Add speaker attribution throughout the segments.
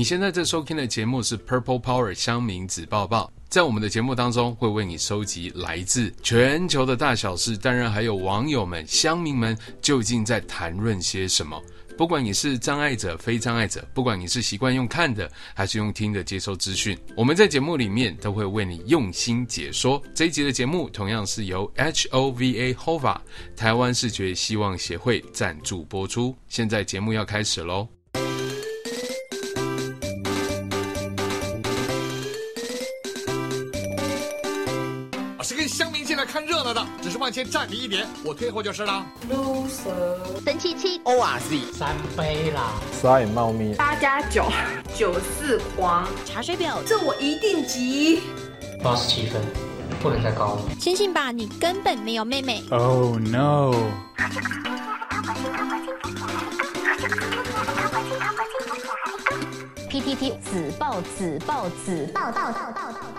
Speaker 1: 你现在在收听的节目是 Purple Power 乡民子报报，在我们的节目当中会为你收集来自全球的大小事，当然还有网友们、乡民们究竟在谈论些什么。不管你是障碍者、非障碍者，不管你是习惯用看的还是用听的接收资讯，我们在节目里面都会为你用心解说。这一集的节目同样是由 HOVA HOVA 台湾视觉希望协会赞助播出。现在节目要开始
Speaker 2: 喽！往前站你一点，我退后就是了。
Speaker 3: loser，神七七
Speaker 4: ，ORZ，三杯啦，
Speaker 5: 刷眼猫咪，
Speaker 6: 八加九，九四黄，
Speaker 3: 茶水表，
Speaker 6: 这我一定急。
Speaker 4: 八十七分，不能再高了。
Speaker 3: 相信吧，你根本没有妹妹。
Speaker 5: Oh no。
Speaker 3: PTT 子报子报子报报报报报。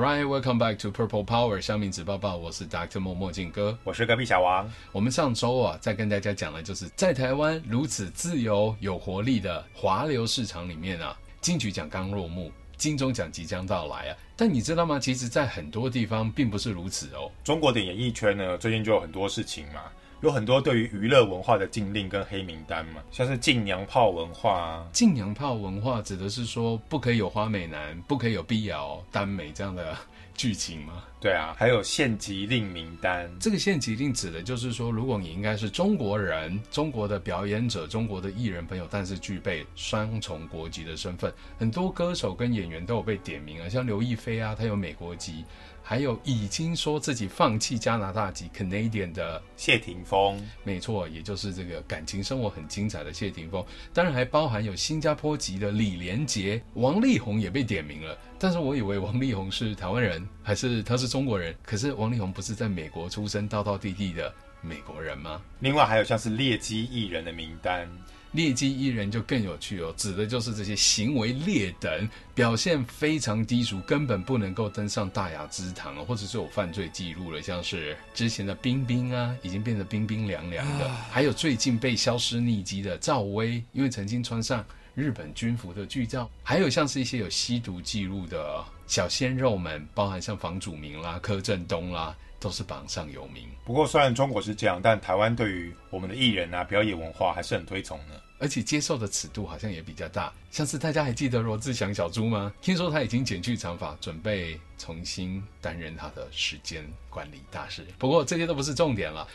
Speaker 1: Alright, welcome back to Purple Power 乡民子抱抱，我是 Dr. 墨墨镜哥，
Speaker 7: 我是隔壁小王。
Speaker 1: 我们上周啊，在跟大家讲的就是在台湾如此自由有活力的华流市场里面啊，金曲奖刚落幕，金钟奖即将到来啊。但你知道吗？其实，在很多地方并不是如此哦。
Speaker 7: 中国的演艺圈呢，最近就有很多事情嘛。有很多对于娱乐文化的禁令跟黑名单嘛，像是禁娘炮文化啊。
Speaker 1: 禁娘炮文化指的是说不可以有花美男，不可以有碧瑶耽美这样的剧情吗？
Speaker 7: 对啊，还有限籍令名单。
Speaker 1: 这个限籍令指的就是说，如果你应该是中国人、中国的表演者、中国的艺人朋友，但是具备双重国籍的身份，很多歌手跟演员都有被点名啊，像刘亦菲啊，她有美国籍。还有已经说自己放弃加拿大籍 Canadian 的
Speaker 7: 谢霆锋，
Speaker 1: 没错，也就是这个感情生活很精彩的谢霆锋。当然还包含有新加坡籍的李连杰、王力宏也被点名了。但是我以为王力宏是台湾人，还是他是中国人？可是王力宏不是在美国出生、道道地地的美国人吗？
Speaker 7: 另外还有像是劣迹艺人的名单。
Speaker 1: 劣迹艺人就更有趣哦，指的就是这些行为劣等、表现非常低俗，根本不能够登上大雅之堂哦，或者是有犯罪记录了，像是之前的冰冰啊，已经变得冰冰凉凉的，还有最近被消失匿迹的赵薇，因为曾经穿上日本军服的剧照，还有像是一些有吸毒记录的小鲜肉们，包含像房祖名啦、柯震东啦。都是榜上有名。
Speaker 7: 不过，虽然中国是这样，但台湾对于我们的艺人啊、表演文化还是很推崇的，
Speaker 1: 而且接受的尺度好像也比较大。像是大家还记得罗志祥小猪吗？听说他已经剪去长发，准备重新担任他的时间管理大师。不过这些都不是重点了。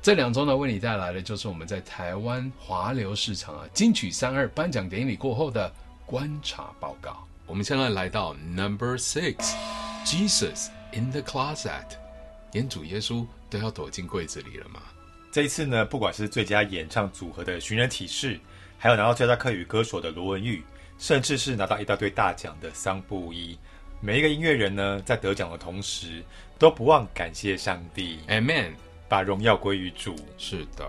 Speaker 1: 这两周呢，为你带来的就是我们在台湾华流市场啊金曲三二颁奖典礼过后的观察报告。我们现在来到 Number Six，Jesus in the Closet。连主耶稣都要躲进柜子里了吗？
Speaker 7: 这一次呢，不管是最佳演唱组合的寻人启事，还有拿到最佳客语歌手的罗文玉，甚至是拿到一大堆大奖的桑布伊，每一个音乐人呢，在得奖的同时，都不忘感谢上帝
Speaker 1: ，Amen，
Speaker 7: 把荣耀归于主。
Speaker 1: 是的，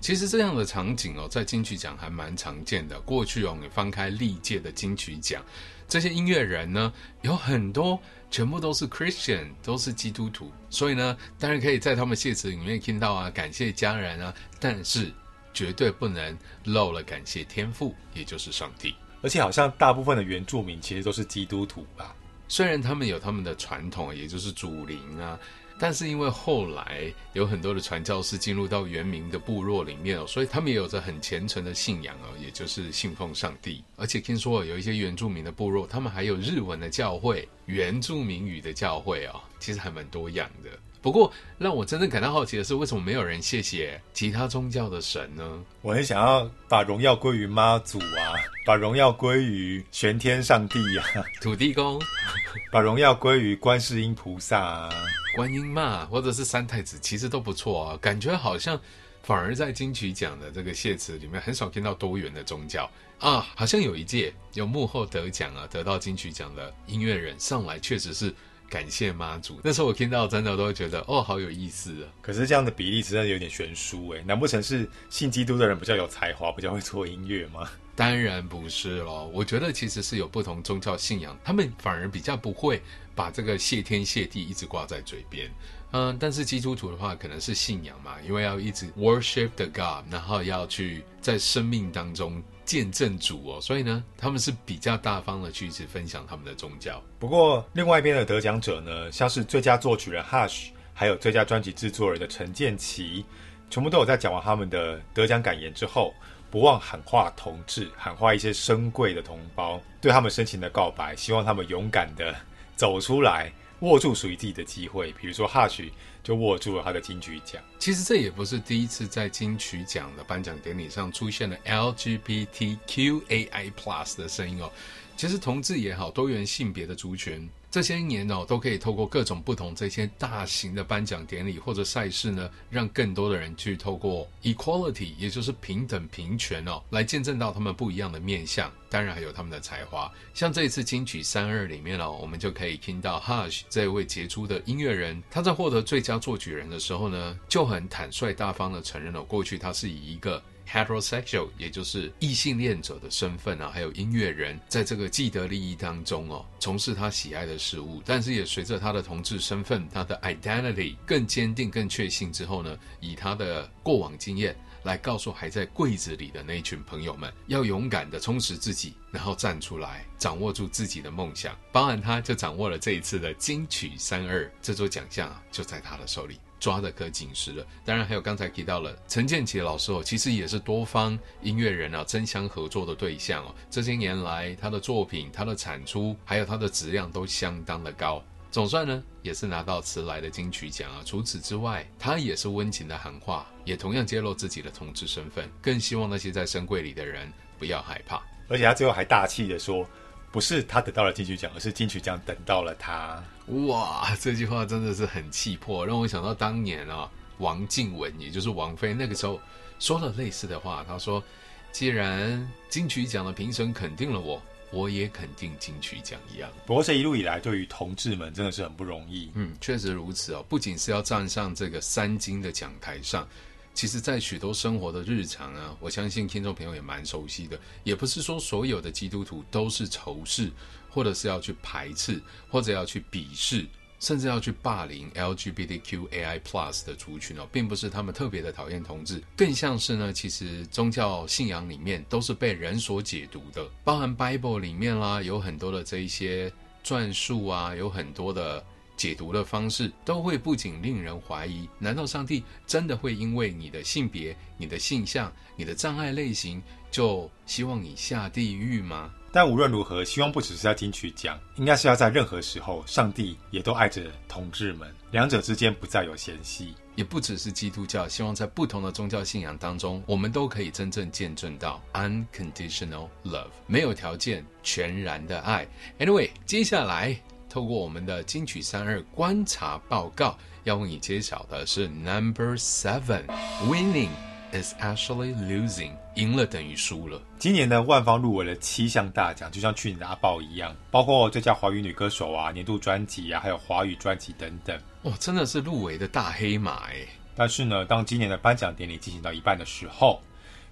Speaker 1: 其实这样的场景哦，在金曲奖还蛮常见的。过去哦，你翻开历届的金曲奖，这些音乐人呢，有很多。全部都是 Christian，都是基督徒，所以呢，当然可以在他们谢词里面听到啊，感谢家人啊，但是绝对不能漏了感谢天父，也就是上帝。
Speaker 7: 而且好像大部分的原住民其实都是基督徒吧？
Speaker 1: 虽然他们有他们的传统，也就是祖灵啊。但是因为后来有很多的传教士进入到原民的部落里面哦，所以他们也有着很虔诚的信仰哦，也就是信奉上帝。而且听说有一些原住民的部落，他们还有日文的教会、原住民语的教会哦，其实还蛮多样的。不过让我真正感到好奇的是，为什么没有人谢谢其他宗教的神呢？
Speaker 7: 我很想要把荣耀归于妈祖啊，把荣耀归于玄天上帝啊，
Speaker 1: 土地公，
Speaker 7: 把荣耀归于观世音菩萨啊。
Speaker 1: 观音嘛，或者是三太子，其实都不错啊。感觉好像反而在金曲奖的这个谢词里面，很少听到多元的宗教啊。好像有一届有幕后得奖啊，得到金曲奖的音乐人上来，确实是感谢妈祖。那时候我听到真的都会觉得哦，好有意思啊。
Speaker 7: 可是这样的比例真的有点悬殊诶，难不成是信基督的人比较有才华，比较会做音乐吗？
Speaker 1: 当然不是咯，我觉得其实是有不同宗教信仰，他们反而比较不会把这个谢天谢地一直挂在嘴边。嗯，但是基督徒的话，可能是信仰嘛，因为要一直 worship the God，然后要去在生命当中见证主哦，所以呢，他们是比较大方的去一直分享他们的宗教。
Speaker 7: 不过，另外一边的得奖者呢，像是最佳作曲人 Hush，还有最佳专辑制作人的陈建骐，全部都有在讲完他们的得奖感言之后，不忘喊话同志，喊话一些深贵的同胞，对他们深情的告白，希望他们勇敢的走出来。握住属于自己的机会，比如说 Hush 就握住了他的金曲奖。
Speaker 1: 其实这也不是第一次在金曲奖的颁奖典礼上出现了 LGBTQAI Plus 的声音哦。其实同志也好，多元性别的族群。这些年哦，都可以透过各种不同这些大型的颁奖典礼或者赛事呢，让更多的人去透过 equality，也就是平等平权哦，来见证到他们不一样的面相。当然还有他们的才华。像这一次金曲三二里面哦，我们就可以听到 Hush 这位杰出的音乐人，他在获得最佳作曲人的时候呢，就很坦率大方的承认了过去他是以一个。heterosexual，也就是异性恋者的身份啊，还有音乐人，在这个既得利益当中哦，从事他喜爱的事物，但是也随着他的同志身份，他的 identity 更坚定、更确信之后呢，以他的过往经验来告诉还在柜子里的那一群朋友们，要勇敢的充实自己，然后站出来，掌握住自己的梦想。当然，他就掌握了这一次的金曲三二这座奖项啊，就在他的手里。抓得可紧实了，当然还有刚才提到了陈建奇老师哦，其实也是多方音乐人啊争相合作的对象哦。这些年来，他的作品、他的产出，还有他的质量都相当的高。总算呢，也是拿到迟来的金曲奖啊。除此之外，他也是温情的喊话，也同样揭露自己的同志身份，更希望那些在深柜里的人不要害怕。
Speaker 7: 而且他最后还大气的说。不是他得到了金曲奖，而是金曲奖等到了他。
Speaker 1: 哇，这句话真的是很气魄，让我想到当年啊，王静雯，也就是王菲，那个时候说了类似的话。他说：“既然金曲奖的评审肯定了我，我也肯定金曲奖一样。”
Speaker 7: 不过这一路以来，对于同志们真的是很不容易。
Speaker 1: 嗯，确实如此哦，不仅是要站上这个三金的讲台上。其实，在许多生活的日常啊，我相信听众朋友也蛮熟悉的。也不是说所有的基督徒都是仇视，或者是要去排斥，或者要去鄙视，甚至要去霸凌 LGBTQAI Plus 的族群哦，并不是他们特别的讨厌同志，更像是呢，其实宗教信仰里面都是被人所解读的，包含 Bible 里面啦，有很多的这一些传述啊，有很多的。解读的方式都会不仅令人怀疑，难道上帝真的会因为你的性别、你的性向、你的障碍类型，就希望你下地狱吗？
Speaker 7: 但无论如何，希望不只是在金曲奖，应该是要在任何时候，上帝也都爱着同志们，两者之间不再有嫌隙。
Speaker 1: 也不只是基督教，希望在不同的宗教信仰当中，我们都可以真正见证到 unconditional love，没有条件、全然的爱。Anyway，接下来。透过我们的金曲三二观察报告，要为你揭晓的是 Number Seven，Winning is actually losing，赢了等于输了。
Speaker 7: 今年呢，万芳入围了七项大奖，就像去年的阿爆一样，包括最佳华语女歌手啊、年度专辑啊，还有华语专辑等等。
Speaker 1: 哇，真的是入围的大黑马哎！
Speaker 7: 但是呢，当今年的颁奖典礼进行到一半的时候，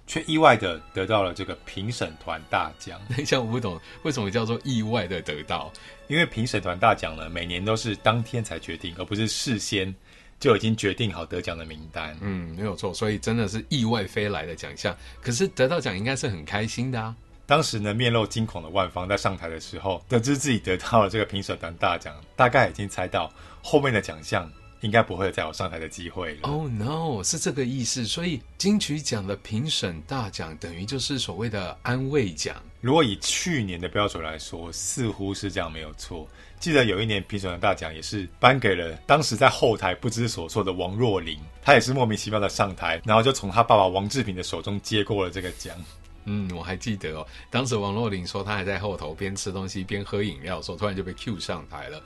Speaker 7: 却意外的得到了这个评审团大奖。
Speaker 1: 等一下，我不懂为什么叫做意外的得到？
Speaker 7: 因为评审团大奖呢，每年都是当天才决定，而不是事先就已经决定好得奖的名单。
Speaker 1: 嗯，没有错，所以真的是意外飞来的奖项。可是得到奖应该是很开心的啊。
Speaker 7: 当时呢，面露惊恐的万芳在上台的时候，得知自己得到了这个评审团大奖，大概已经猜到后面的奖项。应该不会再有上台的机会了。
Speaker 1: Oh no，是这个意思。所以金曲奖的评审大奖等于就是所谓的安慰奖。
Speaker 7: 如果以去年的标准来说，似乎是这样没有错。记得有一年评审的大奖也是颁给了当时在后台不知所措的王若琳，她也是莫名其妙的上台，然后就从她爸爸王志平的手中接过了这个奖。
Speaker 1: 嗯，我还记得哦，当时王若琳说她还在后头边吃东西边喝饮料的时候，突然就被 cue 上台了，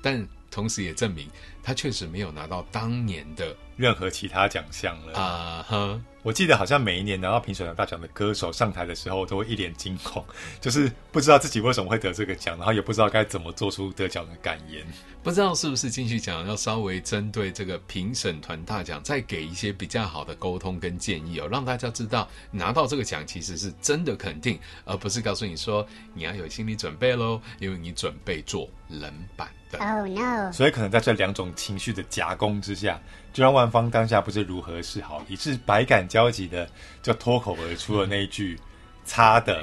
Speaker 1: 但。同时也证明他确实没有拿到当年的
Speaker 7: 任何其他奖项了
Speaker 1: 啊！哈，
Speaker 7: 我记得好像每一年拿到评审团大奖的歌手上台的时候，都会一脸惊恐，就是不知道自己为什么会得这个奖，然后也不知道该怎么做出得奖的感言。
Speaker 1: 不知道是不是金曲奖要稍微针对这个评审团大奖，再给一些比较好的沟通跟建议哦，让大家知道拿到这个奖其实是真的肯定，而不是告诉你说你要有心理准备喽，因为你准备做冷板凳。
Speaker 3: Oh no！
Speaker 7: 所以可能在这两种情绪的夹攻之下。就让万芳当下不知如何是好，以致百感交集的就脱口而出了那一句“擦的”。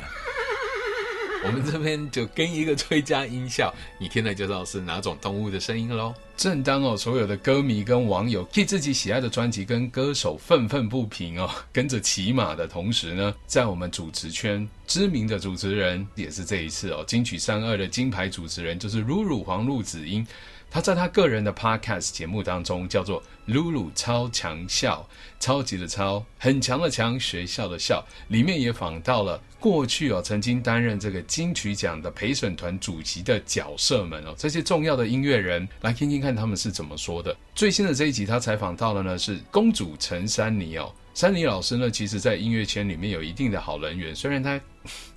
Speaker 1: 我们这边就跟一个追加音效，你听了就知道是哪种动物的声音喽。正当哦，所有的歌迷跟网友替自己喜爱的专辑跟歌手愤愤不平哦，跟着骑马的同时呢，在我们主持圈知名的主持人，也是这一次哦，金曲三二的金牌主持人，就是露露黄路梓茵。他在他个人的 podcast 节目当中叫做“露露超强校”，超级的超，很强的强，学校的校，里面也访到了过去哦曾经担任这个金曲奖的陪审团主席的角色们哦，这些重要的音乐人，来听听看他们是怎么说的。最新的这一集，他采访到的呢是公主陈珊妮哦，珊妮老师呢，其实在音乐圈里面有一定的好人缘，虽然他。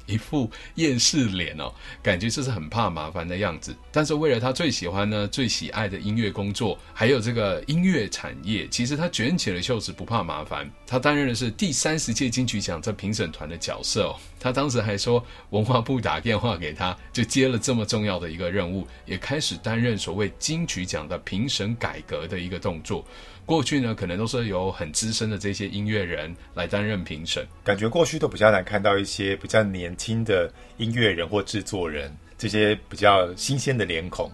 Speaker 1: 一副厌世脸哦，感觉就是很怕麻烦的样子。但是为了他最喜欢呢、最喜爱的音乐工作，还有这个音乐产业，其实他卷起了袖子不怕麻烦。他担任的是第三十届金曲奖这评审团的角色哦。他当时还说，文化部打电话给他，就接了这么重要的一个任务，也开始担任所谓金曲奖的评审改革的一个动作。过去呢，可能都是由很资深的这些音乐人来担任评审，
Speaker 7: 感觉过去都比较难看到一些比较年轻的音乐人或制作人，这些比较新鲜的脸孔。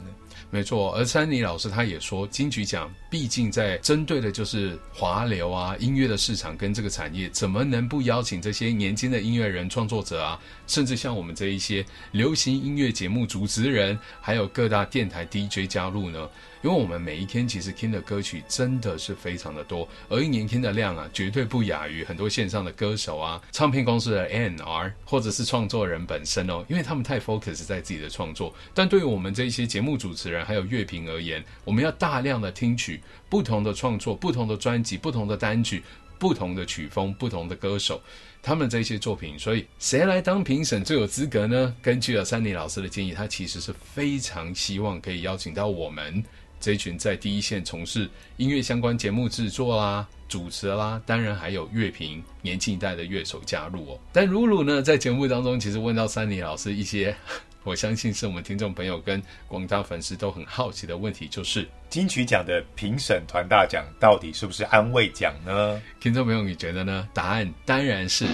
Speaker 1: 没错，而珊妮老师他也说，金曲奖毕竟在针对的就是华流啊，音乐的市场跟这个产业，怎么能不邀请这些年轻的音乐人、创作者啊，甚至像我们这一些流行音乐节目主持人，还有各大电台 DJ 加入呢？因为我们每一天其实听的歌曲真的是非常的多，而一年听的量啊，绝对不亚于很多线上的歌手啊、唱片公司的 N R 或者是创作人本身哦，因为他们太 focus 在自己的创作。但对于我们这一些节目主持人还有乐评而言，我们要大量的听取不同的创作、不同的专辑、不同的单曲、不同的曲风、不同的歌手他们这些作品。所以谁来当评审最有资格呢？根据了珊妮老师的建议，他其实是非常希望可以邀请到我们。这一群在第一线从事音乐相关节目制作啦、主持啦，当然还有乐评年轻一代的乐手加入哦。但露露呢，在节目当中其实问到珊妮老师一些，我相信是我们听众朋友跟广大粉丝都很好奇的问题，就是
Speaker 7: 金曲奖的评审团大奖到底是不是安慰奖呢？
Speaker 1: 听众朋友，你觉得呢？答案当然是。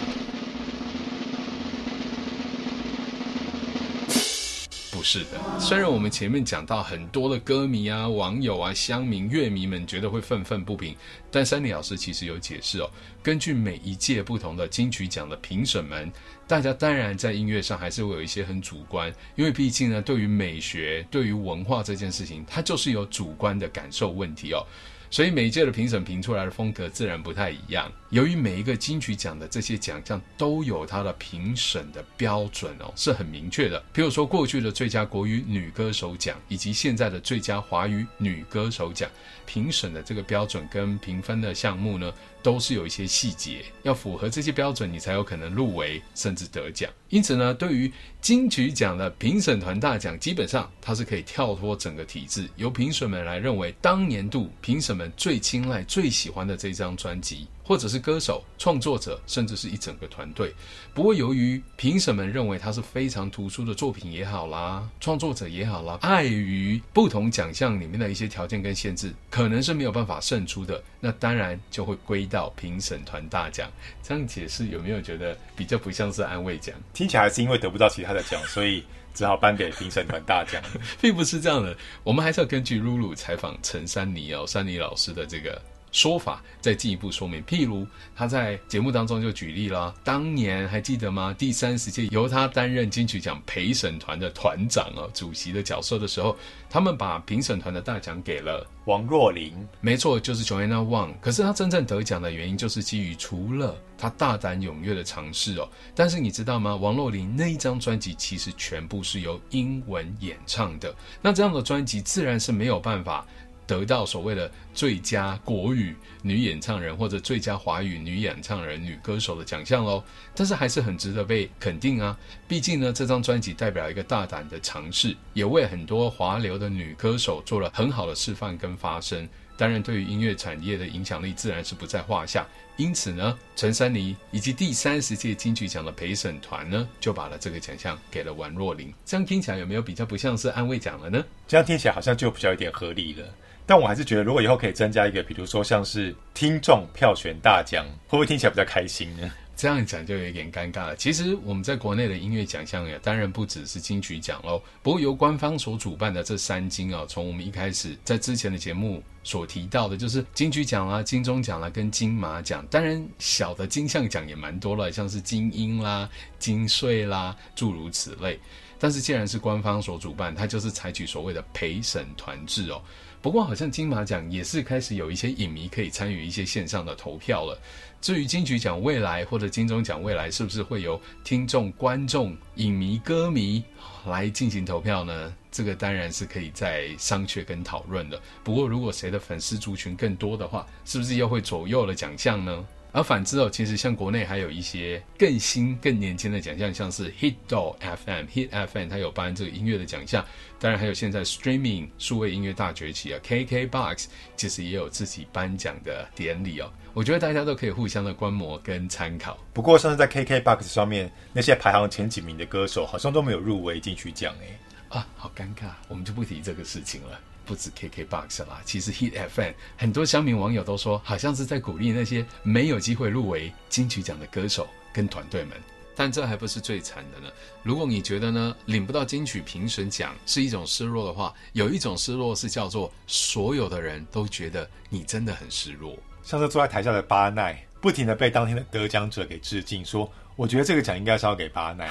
Speaker 1: 是的，虽然我们前面讲到很多的歌迷啊、网友啊、乡民、乐迷们觉得会愤愤不平，但珊妮老师其实有解释哦。根据每一届不同的金曲奖的评审们，大家当然在音乐上还是会有一些很主观，因为毕竟呢，对于美学、对于文化这件事情，它就是有主观的感受问题哦。所以每一届的评审评出来的风格自然不太一样。由于每一个金曲奖的这些奖项都有它的评审的标准哦，是很明确的。比如说过去的最佳国语女歌手奖，以及现在的最佳华语女歌手奖，评审的这个标准跟评分的项目呢，都是有一些细节，要符合这些标准，你才有可能入围甚至得奖。因此呢，对于金曲奖的评审团大奖，基本上它是可以跳脱整个体制，由评审们来认为当年度评审们最青睐、最喜欢的这张专辑。或者是歌手、创作者，甚至是一整个团队。不过，由于评审们认为他是非常突出的作品也好啦，创作者也好啦，碍于不同奖项里面的一些条件跟限制，可能是没有办法胜出的。那当然就会归到评审团大奖。这样解释有没有觉得比较不像是安慰奖？
Speaker 7: 听起来还是因为得不到其他的奖，所以只好颁给评审团大奖，
Speaker 1: 并不是这样的。我们还是要根据露露采访陈珊妮哦，珊妮老师的这个。说法再进一步说明，譬如他在节目当中就举例了，当年还记得吗？第三十届由他担任金曲奖陪审团的团长啊，主席的角色的时候，他们把评审团的大奖给了
Speaker 7: 王若琳，
Speaker 1: 没错，就是 Joanna Wang。可是他真正得奖的原因，就是基于除了他大胆踊跃的尝试哦，但是你知道吗？王若琳那一张专辑其实全部是由英文演唱的，那这样的专辑自然是没有办法。得到所谓的最佳国语女演唱人或者最佳华语女演唱人、女歌手的奖项喽。但是还是很值得被肯定啊！毕竟呢，这张专辑代表一个大胆的尝试，也为很多华流的女歌手做了很好的示范跟发声。当然，对于音乐产业的影响力自然是不在话下。因此呢，陈珊妮以及第三十届金曲奖的陪审团呢，就把了这个奖项给了王若琳。这样听起来有没有比较不像是安慰奖了呢？
Speaker 7: 这样听起来好像就比较有点合理了。但我还是觉得，如果以后可以增加一个，比如说像是听众票选大奖，会不会听起来比较开心呢？
Speaker 1: 这样讲就有点尴尬了。其实我们在国内的音乐奖项呀，当然不只是金曲奖喽。不过由官方所主办的这三金啊，从我们一开始在之前的节目所提到的，就是金曲奖啦、金钟奖啦跟金马奖。当然小的金像奖也蛮多了，像是金鹰啦、金穗啦，诸如此类。但是既然是官方所主办，它就是采取所谓的陪审团制哦。不过好像金马奖也是开始有一些影迷可以参与一些线上的投票了。至于金曲奖未来或者金钟奖未来是不是会由听众、观众、影迷、歌迷来进行投票呢？这个当然是可以再商榷跟讨论的。不过如果谁的粉丝族群更多的话，是不是又会左右了奖项呢？而反之哦，其实像国内还有一些更新、更年轻的奖项，像是 Hit.do FM，Hit FM 它有颁这个音乐的奖项。当然还有现在 Streaming 数位音乐大崛起啊，KKBOX 其实也有自己颁奖的典礼哦。我觉得大家都可以互相的观摩跟参考。
Speaker 7: 不过上次在 KKBOX 上面那些排行前几名的歌手，好像都没有入围进去奖哎。
Speaker 1: 啊，好尴尬，我们就不提这个事情了。不止 KKBOX 啦，其实 Hit FM 很多乡民网友都说，好像是在鼓励那些没有机会入围金曲奖的歌手跟团队们。但这还不是最惨的呢。如果你觉得呢，领不到金曲评审奖是一种失落的话，有一种失落是叫做所有的人都觉得你真的很失落。
Speaker 7: 像是坐在台下的巴奈，不停的被当天的得奖者给致敬，说我觉得这个奖应该是要给巴奈。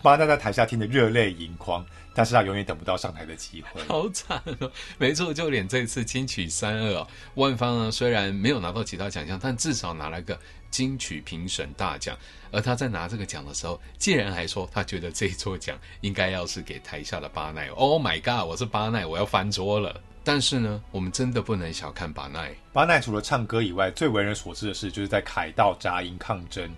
Speaker 7: 巴奈在台下听得热泪盈眶。但是他永远等不到上台的机会，
Speaker 1: 好惨哦！没错，就连这次金曲三二哦，万芳呢虽然没有拿到其他奖项，但至少拿了个金曲评审大奖。而他在拿这个奖的时候，竟然还说他觉得这一座奖应该要是给台下的巴奈。Oh my god！我是巴奈，我要翻桌了。但是呢，我们真的不能小看巴奈。
Speaker 7: 巴奈除了唱歌以外，最为人所知的事就是在凯道扎营抗争。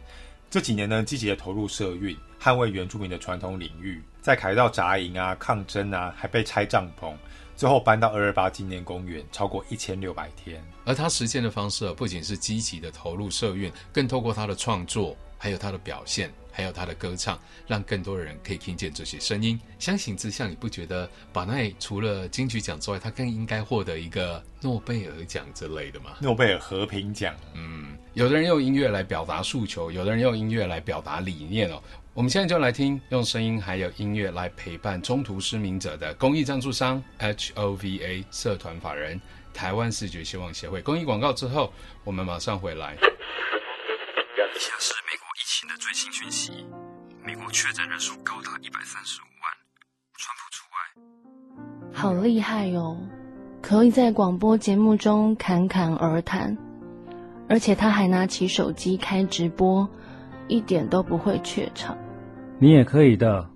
Speaker 7: 这几年呢，积极的投入社运，捍卫原住民的传统领域。在凯道扎营啊，抗争啊，还被拆帐篷，最后搬到二二八纪念公园，超过一千六百天。
Speaker 1: 而他实践的方式不仅是积极的投入社运，更透过他的创作，还有他的表现，还有他的歌唱，让更多的人可以听见这些声音。相形之下，你不觉得巴奈除了金曲奖之外，他更应该获得一个诺贝尔奖之类的吗？
Speaker 7: 诺贝尔和平奖。
Speaker 1: 嗯，有的人用音乐来表达诉求，有的人用音乐来表达理念哦。我们现在就来听，用声音还有音乐来陪伴中途失明者的公益赞助商 HOVA 社团法人台湾视觉希望协会。公益广告之后，我们马上回来。
Speaker 8: 以下是美国疫情的最新讯息：美国确诊人数高达一百三十五万，川普除外。
Speaker 9: 好厉害哟，可以在广播节目中侃侃而谈，而且他还拿起手机开直播，一点都不会怯场。
Speaker 5: 你也可以的，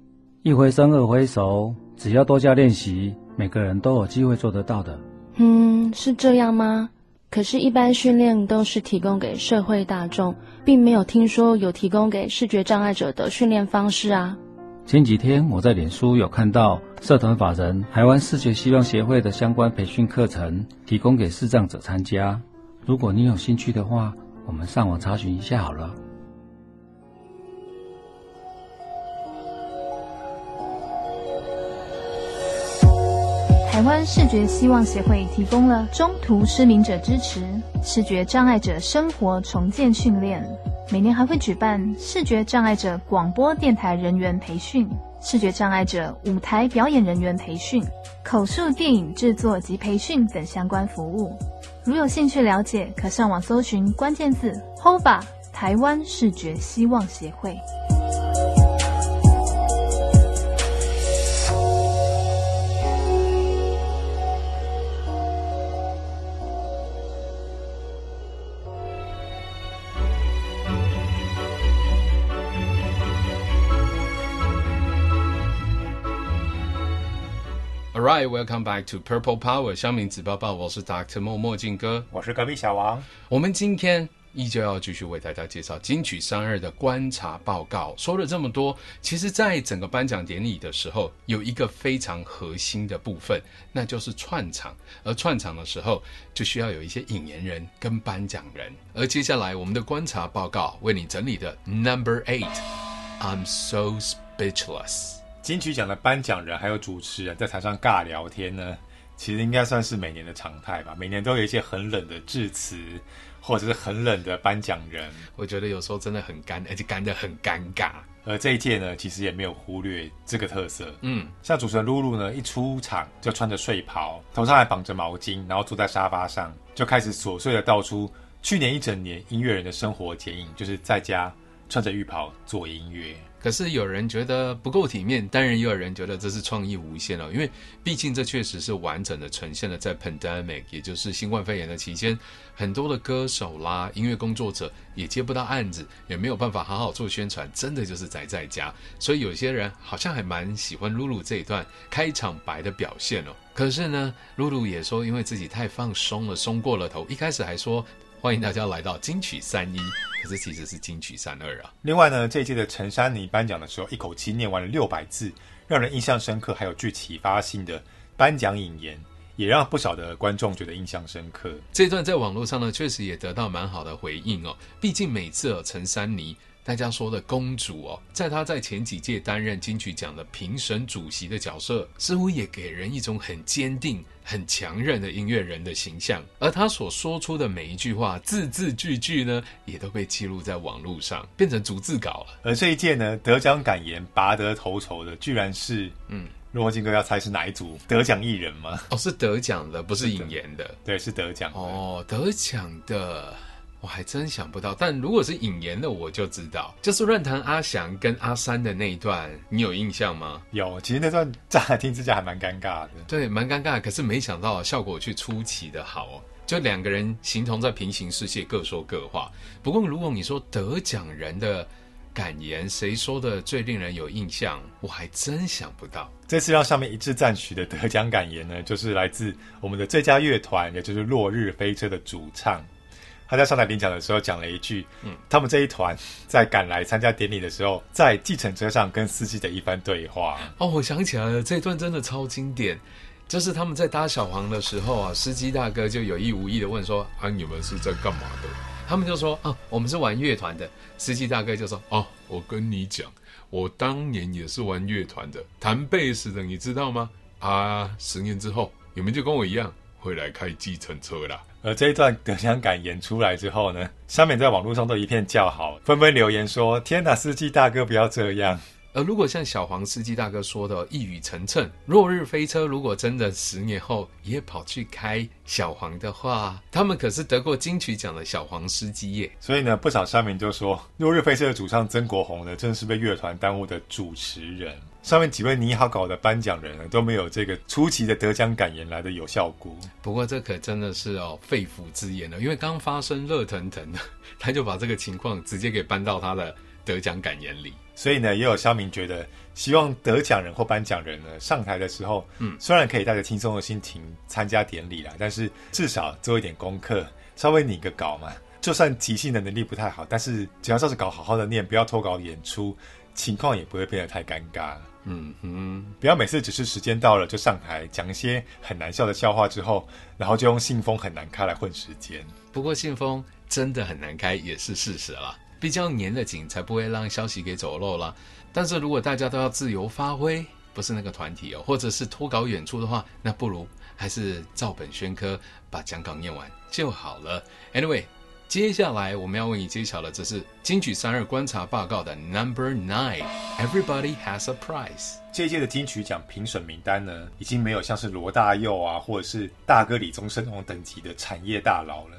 Speaker 5: 一回生二回熟，只要多加练习，每个人都有机会做得到的。
Speaker 9: 嗯，是这样吗？可是，一般训练都是提供给社会大众，并没有听说有提供给视觉障碍者的训练方式啊。
Speaker 5: 前几天我在脸书有看到社团法人台湾视觉希望协会的相关培训课程，提供给视障者参加。如果你有兴趣的话，我们上网查询一下好了。
Speaker 10: 台湾视觉希望协会提供了中途失明者支持、视觉障碍者生活重建训练，每年还会举办视觉障碍者广播电台人员培训、视觉障碍者舞台表演人员培训、口述电影制作及培训等相关服务。如有兴趣了解，可上网搜寻关键字 “HOBA 台湾视觉希望协会”。
Speaker 1: All right, welcome back to Purple Power 香明子报报，我是 Dr. 墨墨镜哥，
Speaker 7: 我是隔壁小王。
Speaker 1: 我们今天依旧要继续为大家介绍金曲三二的观察报告。说了这么多，其实，在整个颁奖典礼的时候，有一个非常核心的部分，那就是串场。而串场的时候，就需要有一些引言人跟颁奖人。而接下来，我们的观察报告为你整理的 Number Eight，I'm so speechless。
Speaker 7: 金曲奖的颁奖人还有主持人在台上尬聊天呢，其实应该算是每年的常态吧。每年都有一些很冷的致辞，或者是很冷的颁奖人。
Speaker 1: 我觉得有时候真的很干，而且干得很尴尬。
Speaker 7: 而这一届呢，其实也没有忽略这个特色。
Speaker 1: 嗯，
Speaker 7: 像主持人露露呢，一出场就穿着睡袍，头上还绑着毛巾，然后坐在沙发上，就开始琐碎的道出去年一整年音乐人的生活剪影，就是在家穿着浴袍做音乐。
Speaker 1: 可是有人觉得不够体面，当然也有人觉得这是创意无限了。因为毕竟这确实是完整的呈现了在 pandemic，也就是新冠肺炎的期间，很多的歌手啦、音乐工作者也接不到案子，也没有办法好好做宣传，真的就是宅在家。所以有些人好像还蛮喜欢露露这一段开场白的表现哦。可是呢，露露也说，因为自己太放松了，松过了头，一开始还说。欢迎大家来到金曲三一，可是其实是金曲三二啊。
Speaker 7: 另外呢，这一届的陈珊妮颁奖的时候，一口气念完了六百字，让人印象深刻，还有具启发性的颁奖引言，也让不少的观众觉得印象深刻。
Speaker 1: 这段在网络上呢，确实也得到蛮好的回应哦。毕竟每次哦，陈珊妮。大家说的公主哦，在她在前几届担任金曲奖的评审主席的角色，似乎也给人一种很坚定、很强韧的音乐人的形象。而她所说出的每一句话，字字句句呢，也都被记录在网络上，变成逐字稿了。
Speaker 7: 而这一届呢，得奖感言拔得头筹的，居然是嗯，若金哥要猜是哪一组得奖艺人吗？
Speaker 1: 哦，是得奖的，不是引言的。
Speaker 7: 对，是得奖。
Speaker 1: 哦，得奖的。我还真想不到，但如果是引言的，我就知道，就是乱弹阿翔跟阿三的那一段，你有印象吗？
Speaker 7: 有，其实那段乍听之下还蛮尴尬的。
Speaker 1: 对，蛮尴尬，可是没想到效果却出奇的好哦，就两个人形同在平行世界，各说各话。不过如果你说得奖人的感言，谁说的最令人有印象？我还真想不到。
Speaker 7: 这次让上面一致赞许的得奖感言呢，就是来自我们的最佳乐团，也就是落日飞车的主唱。他在上台领奖的时候讲了一句：“嗯，他们这一团在赶来参加典礼的时候，在计程车上跟司机的一番对话。”
Speaker 1: 哦，我想起来了，这一段真的超经典。就是他们在搭小黄的时候啊，司机大哥就有意无意的问说：“啊，你们是在干嘛的？”他们就说：“啊，我们是玩乐团的。”司机大哥就说：“哦，我跟你讲，我当年也是玩乐团的，弹贝斯的，你知道吗？啊，十年之后，你们就跟我一样会来开计程车啦。”
Speaker 7: 而这一段得奖感言出来之后呢，下面在网络上都一片叫好，纷纷留言说：“天哪，司机大哥不要这样。”
Speaker 1: 而如果像小黄司机大哥说的一语成谶，落日飞车如果真的十年后也跑去开小黄的话，他们可是得过金曲奖的小黄司机耶。
Speaker 7: 所以呢，不少乡民就说，落日飞车的主唱曾国鸿呢，真是被乐团耽误的主持人。上面几位你好搞的颁奖人呢，都没有这个出奇的得奖感言来的有效果。
Speaker 1: 不过这可真的是哦肺腑之言了，因为刚发生热腾腾的，他就把这个情况直接给搬到他的得奖感言里。
Speaker 7: 所以呢，也有乡民觉得，希望得奖人或颁奖人呢上台的时候，嗯，虽然可以带着轻松的心情参加典礼啦，但是至少做一点功课，稍微拟个稿嘛。就算即兴的能力不太好，但是只要照着稿好好的念，不要脱稿演出，情况也不会变得太尴尬。嗯哼，不要每次只是时间到了就上台讲一些很难笑的笑话之后，然后就用信封很难开来混时间。
Speaker 1: 不过信封真的很难开也是事实了，比较粘得紧才不会让消息给走漏了。但是如果大家都要自由发挥，不是那个团体哦，或者是脱稿演出的话，那不如还是照本宣科把讲稿念完就好了。Anyway。接下来我们要为你揭晓的，这是金曲三二观察报告的 Number Nine。Everybody has a price。
Speaker 7: 这一届的金曲奖评审名单呢，已经没有像是罗大佑啊，或者是大哥李宗盛那种等级的产业大佬了，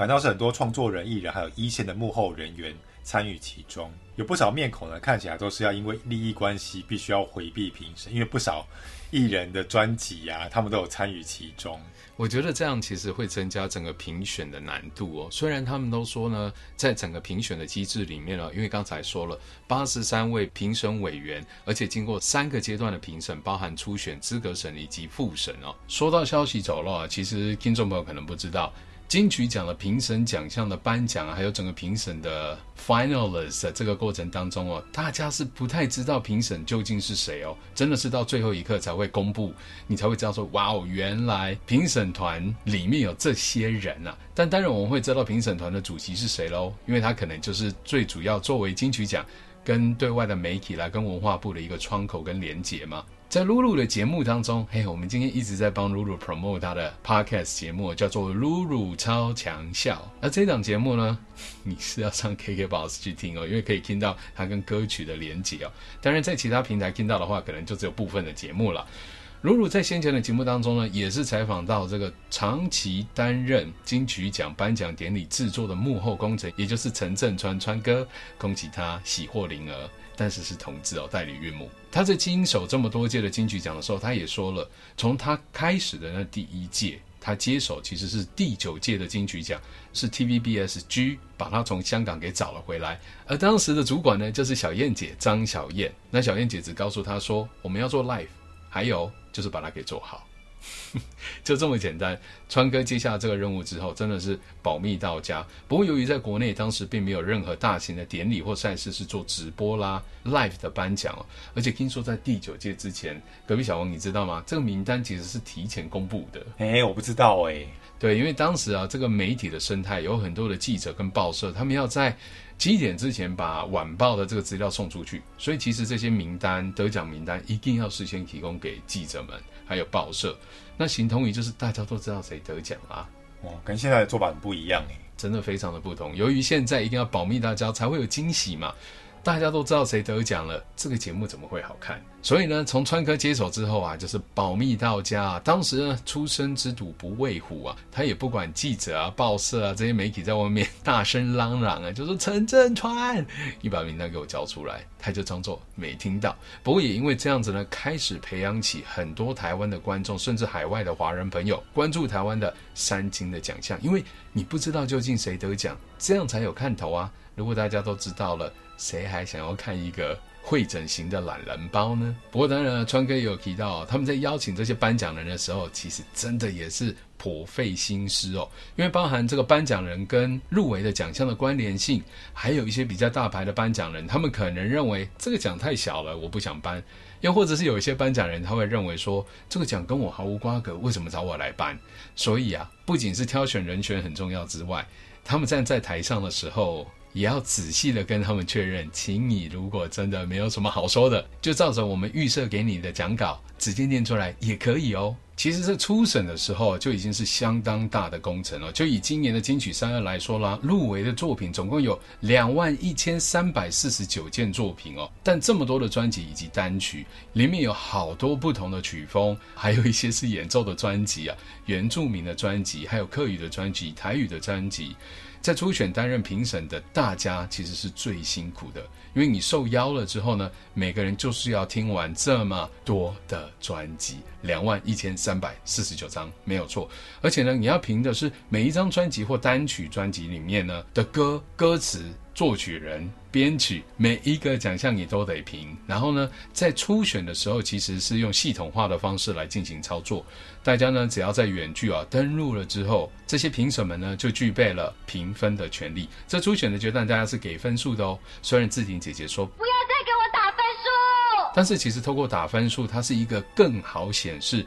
Speaker 7: 反倒是很多创作人、艺人，还有一线的幕后人员参与其中。有不少面孔呢，看起来都是要因为利益关系，必须要回避评审，因为不少艺人的专辑呀，他们都有参与其中。
Speaker 1: 我觉得这样其实会增加整个评选的难度哦。虽然他们都说呢，在整个评选的机制里面呢，因为刚才说了八十三位评审委员，而且经过三个阶段的评审，包含初选、资格审以及复审哦。说到消息走漏啊，其实听众朋友可能不知道。金曲奖的评审奖项的颁奖，还有整个评审的 finalist 这个过程当中哦，大家是不太知道评审究竟是谁哦，真的是到最后一刻才会公布，你才会知道说，哇哦，原来评审团里面有这些人啊。但当然我们会知道评审团的主席是谁喽，因为他可能就是最主要作为金曲奖跟对外的媒体来跟文化部的一个窗口跟连结嘛。在露露的节目当中，嘿，我们今天一直在帮露露 promote 她的 podcast 节目，叫做《露露超强笑》。那这档节目呢，你是要上 KKBOX 去听哦，因为可以听到它跟歌曲的连接哦。当然，在其他平台听到的话，可能就只有部分的节目了。鲁鲁在先前的节目当中呢，也是采访到这个长期担任金曲奖颁奖典礼制作的幕后功臣，也就是陈镇川川哥，恭喜他喜获麟儿。但是是同志哦，代理孕母。他在经手这么多届的金曲奖的时候，他也说了，从他开始的那第一届，他接手其实是第九届的金曲奖，是 TVBSG 把他从香港给找了回来，而当时的主管呢，就是小燕姐张小燕。那小燕姐只告诉他说，我们要做 life 还有就是把它给做好。就这么简单，川哥接下这个任务之后，真的是保密到家。不过由于在国内当时并没有任何大型的典礼或赛事是做直播啦、live 的颁奖哦，而且听说在第九届之前，隔壁小王你知道吗？这个名单其实是提前公布的。
Speaker 7: 哎，我不知道哎。
Speaker 1: 对，因为当时啊，这个媒体的生态有很多的记者跟报社，他们要在七点之前把晚报的这个资料送出去，所以其实这些名单、得奖名单一定要事先提供给记者们，还有报社。那形同于就是大家都知道谁得奖啦。
Speaker 7: 哦，跟现在的做法很不一样诶，
Speaker 1: 真的非常的不同。由于现在一定要保密大家，才会有惊喜嘛。大家都知道谁得奖了，这个节目怎么会好看？所以呢，从川哥接手之后啊，就是保密到家。当时呢，初生之犊不畏虎啊，他也不管记者啊、报社啊这些媒体在外面大声嚷嚷啊，就说陈振川，你把名单给我交出来，他就装作没听到。不过也因为这样子呢，开始培养起很多台湾的观众，甚至海外的华人朋友关注台湾的三金的奖项，因为你不知道究竟谁得奖，这样才有看头啊。如果大家都知道了。谁还想要看一个会整形的懒人包呢？不过当然了，川哥也有提到，他们在邀请这些颁奖人的时候，其实真的也是颇费心思哦。因为包含这个颁奖人跟入围的奖项的关联性，还有一些比较大牌的颁奖人，他们可能认为这个奖太小了，我不想颁；又或者是有一些颁奖人，他会认为说这个奖跟我毫无瓜葛，为什么找我来颁？所以啊，不仅是挑选人选很重要之外，他们站在台上的时候。也要仔细的跟他们确认，请你如果真的没有什么好说的，就照着我们预设给你的讲稿直接念出来也可以哦。其实这初审的时候就已经是相当大的工程了。就以今年的金曲三二来说啦，入围的作品总共有两万一千三百四十九件作品哦。但这么多的专辑以及单曲，里面有好多不同的曲风，还有一些是演奏的专辑啊，原住民的专辑，还有客语的专辑、台语的专辑。在初选担任评审的大家其实是最辛苦的，因为你受邀了之后呢，每个人就是要听完这么多的专辑，两万一千三百四十九张没有错，而且呢，你要评的是每一张专辑或单曲专辑里面呢的歌歌词。作曲人、编曲，每一个奖项你都得评。然后呢，在初选的时候，其实是用系统化的方式来进行操作。大家呢，只要在远距啊登录了之后，这些评审们呢就具备了评分的权利。这初选的阶段，大家是给分数的哦。虽然志婷姐姐说不要再给我打分数，但是其实透过打分数，它是一个更好显示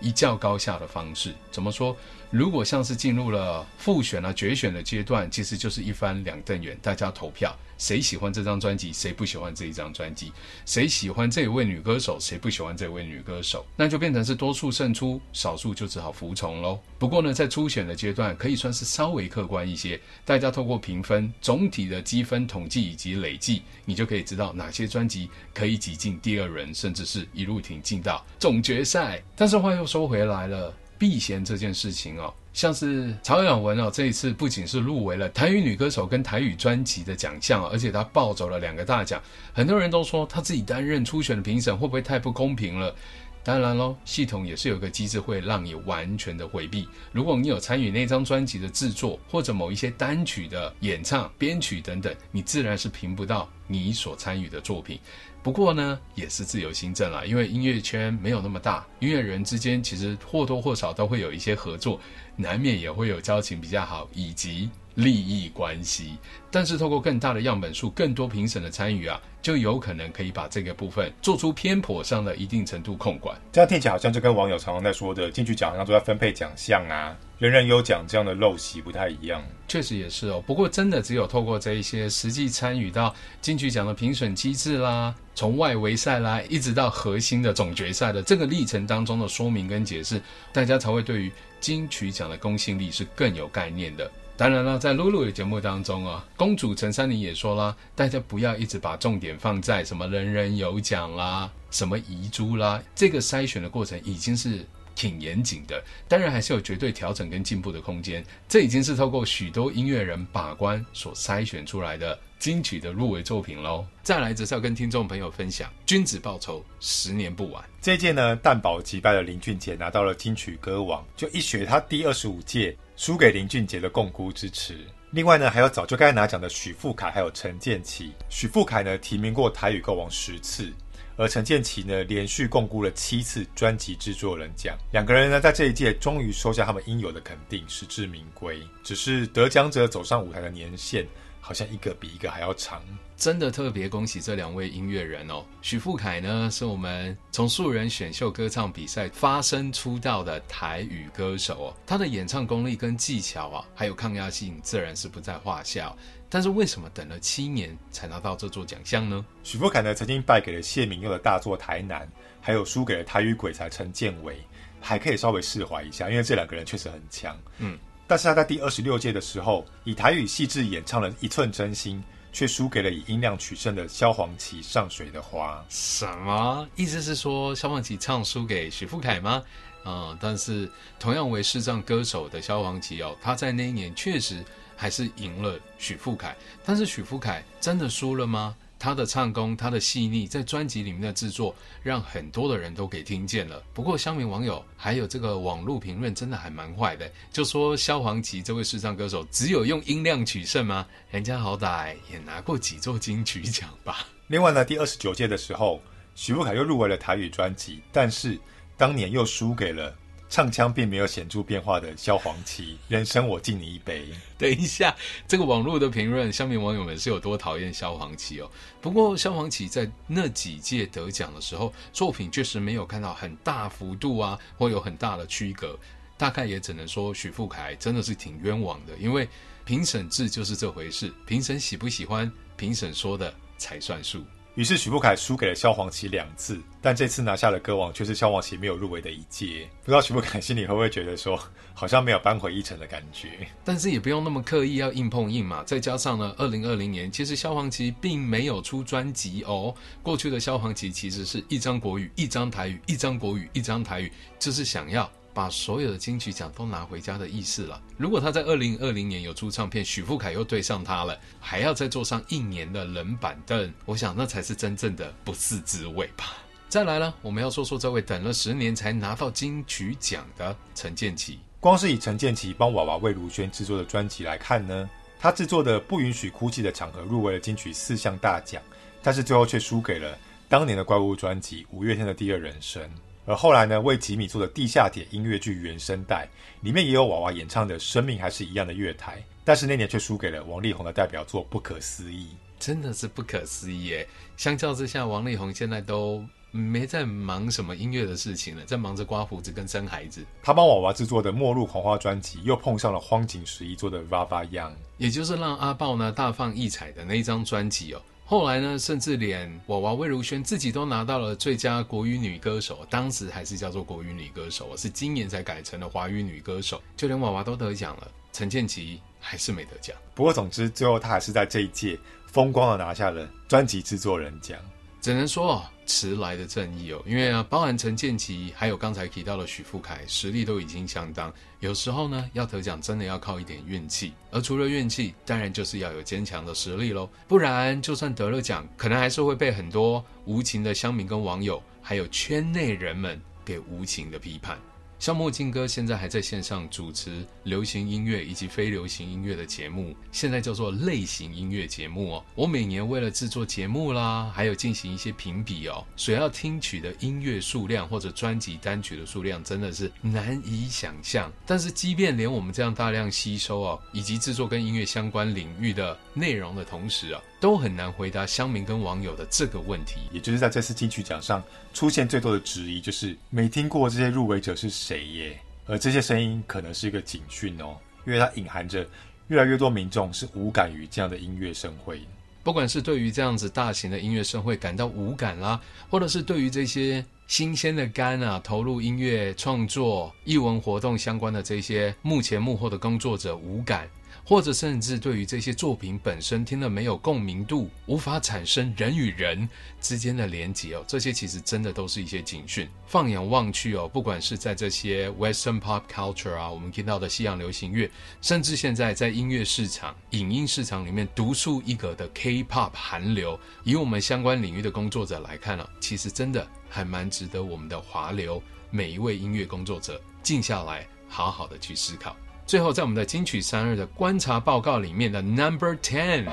Speaker 1: 一较高下的方式。怎么说？如果像是进入了复选啊、决选的阶段，其实就是一翻两瞪眼，大家投票，谁喜欢这张专辑，谁不喜欢这一张专辑，谁喜欢这一位女歌手，谁不喜欢这位女歌手，那就变成是多数胜出，少数就只好服从喽。不过呢，在初选的阶段，可以算是稍微客观一些，大家透过评分总体的积分统计以及累计，你就可以知道哪些专辑可以挤进第二轮，甚至是一路挺进到总决赛。但是话又说回来了。避嫌这件事情哦。像是曹雅雯哦，这一次不仅是入围了台语女歌手跟台语专辑的奖项，而且她抱走了两个大奖。很多人都说她自己担任初选的评审会不会太不公平了？当然喽，系统也是有个机制会让你完全的回避。如果你有参与那张专辑的制作或者某一些单曲的演唱、编曲等等，你自然是评不到你所参与的作品。不过呢，也是自由新政啦，因为音乐圈没有那么大，音乐人之间其实或多或少都会有一些合作，难免也会有交情比较好以及利益关系。但是透过更大的样本数、更多评审的参与啊，就有可能可以把这个部分做出偏颇上的一定程度控管。
Speaker 7: 这样听起来好像就跟网友常常在说的金曲奖好像都在分配奖项啊。人人有奖这样的陋习不太一样，
Speaker 1: 确实也是哦。不过真的只有透过这一些实际参与到金曲奖的评审机制啦，从外围赛啦，一直到核心的总决赛的这个历程当中的说明跟解释，大家才会对于金曲奖的公信力是更有概念的。当然了，在露露的节目当中啊，公主陈珊妮也说啦，大家不要一直把重点放在什么人人有奖啦，什么遗珠啦，这个筛选的过程已经是。挺严谨的，当然还是有绝对调整跟进步的空间。这已经是透过许多音乐人把关所筛选出来的金曲的入围作品喽。再来则是要跟听众朋友分享《君子报仇，十年不晚》
Speaker 7: 这一届呢，蛋堡击败了林俊杰，拿到了金曲歌王，就一雪他第二十五届输给林俊杰的共估支持。另外呢，还有早就该拿奖的许富凯，还有陈建奇。许富凯呢，提名过台语歌王十次。而陈建奇呢，连续共估了七次专辑制作人奖，两个人呢，在这一届终于收下他们应有的肯定，实至名归。只是得奖者走上舞台的年限，好像一个比一个还要长。
Speaker 1: 真的特别恭喜这两位音乐人哦！许富凯呢，是我们从素人选秀歌唱比赛发声出道的台语歌手哦，他的演唱功力跟技巧啊，还有抗压性，自然是不在话下。但是为什么等了七年才拿到这座奖项呢？
Speaker 7: 许富凯呢，曾经败给了谢明佑的大作《台南》，还有输给了台语鬼才陈建伟，还可以稍微释怀一下，因为这两个人确实很强。嗯，但是他在第二十六届的时候，以台语细致演唱了一寸真心，却输给了以音量取胜的萧煌奇《上水的花》。
Speaker 1: 什么意思？是说萧煌奇唱输给许富凯吗？嗯，但是同样为视障歌手的萧煌奇哦，他在那一年确实。还是赢了许富凯，但是许富凯真的输了吗？他的唱功，他的细腻，在专辑里面的制作，让很多的人都给听见了。不过，乡民网友还有这个网络评论，真的还蛮坏的，就说萧煌奇这位视唱歌手只有用音量取胜吗？人家好歹也拿过几座金曲奖吧。
Speaker 7: 另外呢，第二十九届的时候，许富凯又入围了台语专辑，但是当年又输给了。唱腔并没有显著变化的萧煌奇，人生我敬你一杯。
Speaker 1: 等一下，这个网络的评论，下面网友们是有多讨厌萧煌奇哦？不过萧煌奇在那几届得奖的时候，作品确实没有看到很大幅度啊，或有很大的区隔。大概也只能说许富凯真的是挺冤枉的，因为评审制就是这回事，评审喜不喜欢，评审说的才算数。
Speaker 7: 于是许富凯输给了萧煌奇两次，但这次拿下了歌王，却是萧煌奇没有入围的一届。不知道许富凯心里会不会觉得说，好像没有扳回一城的感觉？
Speaker 1: 但是也不用那么刻意要硬碰硬嘛。再加上呢，二零二零年其实萧煌奇并没有出专辑哦。过去的萧煌奇其实是一张国语，一张台语，一张国语，一张台语，就是想要。把所有的金曲奖都拿回家的意思了。如果他在二零二零年有出唱片，许富凯又对上他了，还要再坐上一年的冷板凳，我想那才是真正的不是滋味吧。再来了，我们要说说这位等了十年才拿到金曲奖的陈建奇。
Speaker 7: 光是以陈建奇帮娃娃魏如萱制作的专辑来看呢，他制作的《不允许哭泣的场合》入围了金曲四项大奖，但是最后却输给了当年的怪物专辑五月天的《第二人生》。而后来呢，为吉米做的《地下铁》音乐剧原声带，里面也有娃娃演唱的《生命还是一样的月台》，但是那年却输给了王力宏的代表作《不可思议》，
Speaker 1: 真的是不可思议耶！相较之下，王力宏现在都没在忙什么音乐的事情了，在忙着刮胡子跟生孩子。
Speaker 7: 他帮娃娃制作的《末路狂花》专辑，又碰上了荒井十一做的《Vava Young》，
Speaker 1: 也就是让阿豹呢大放异彩的那一张专辑哦。后来呢，甚至连娃娃魏如萱自己都拿到了最佳国语女歌手，当时还是叫做国语女歌手，是今年才改成了华语女歌手。就连娃娃都得奖了，陈建奇还是没得奖。
Speaker 7: 不过，总之最后他还是在这一届风光的拿下了专辑制作人奖。
Speaker 1: 只能说迟来的正义哦，因为啊，包含陈建奇，还有刚才提到的许富凯，实力都已经相当。有时候呢，要得奖真的要靠一点运气，而除了运气，当然就是要有坚强的实力喽。不然，就算得了奖，可能还是会被很多无情的乡民跟网友，还有圈内人们给无情的批判。像墨镜哥现在还在线上主持流行音乐以及非流行音乐的节目，现在叫做类型音乐节目哦。我每年为了制作节目啦，还有进行一些评比哦，所要听取的音乐数量或者专辑单曲的数量真的是难以想象。但是即便连我们这样大量吸收哦，以及制作跟音乐相关领域的内容的同时啊，都很难回答乡民跟网友的这个问题。
Speaker 7: 也就是在这次金曲奖上出现最多的质疑，就是没听过这些入围者是谁。耶？而这些声音可能是一个警讯哦，因为它隐含着越来越多民众是无感于这样的音乐盛会。
Speaker 1: 不管是对于这样子大型的音乐盛会感到无感啦，或者是对于这些新鲜的肝啊，投入音乐创作、艺文活动相关的这些幕前幕后的工作者无感。或者甚至对于这些作品本身听了没有共鸣度，无法产生人与人之间的连结哦，这些其实真的都是一些警讯。放眼望去哦，不管是在这些 Western Pop Culture 啊，我们听到的西洋流行乐，甚至现在在音乐市场、影音市场里面独树一格的 K-pop 韩流，以我们相关领域的工作者来看呢、啊，其实真的还蛮值得我们的华流每一位音乐工作者静下来，好好的去思考。最后，在我们的金曲三二的观察报告里面的 Number Ten，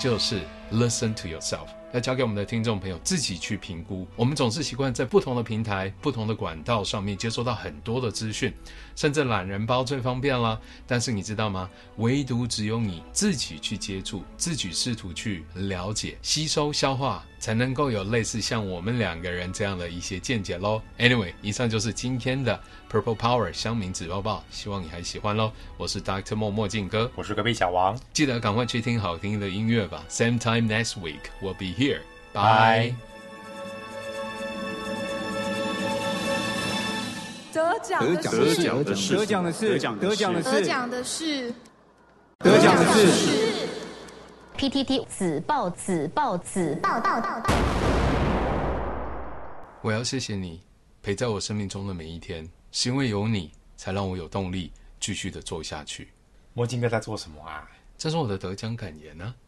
Speaker 1: 就是 Listen to yourself，要交给我们的听众朋友自己去评估。我们总是习惯在不同的平台、不同的管道上面接收到很多的资讯，甚至懒人包最方便了。但是你知道吗？唯独只有你自己去接触、自己试图去了解、吸收、消化。才能够有类似像我们两个人这样的一些见解喽。Anyway，以上就是今天的 Purple Power 乡民纸报报，希望你还喜欢喽。我是 Dr. 墨墨镜哥，
Speaker 7: 我是隔壁小王，
Speaker 1: 记得赶快去听好听的音乐吧。Same time next week, we'll be here. Bye.
Speaker 6: 得奖的是，得奖的是，得奖的是，得奖的是，得奖的是，得奖的是。
Speaker 3: PTT 子报子报子报报报报。
Speaker 1: 我要谢谢你陪在我生命中的每一天，是因为有你才让我有动力继续的做下去。
Speaker 7: 墨镜哥在做什么啊？
Speaker 1: 这是我的得奖感言呢、啊。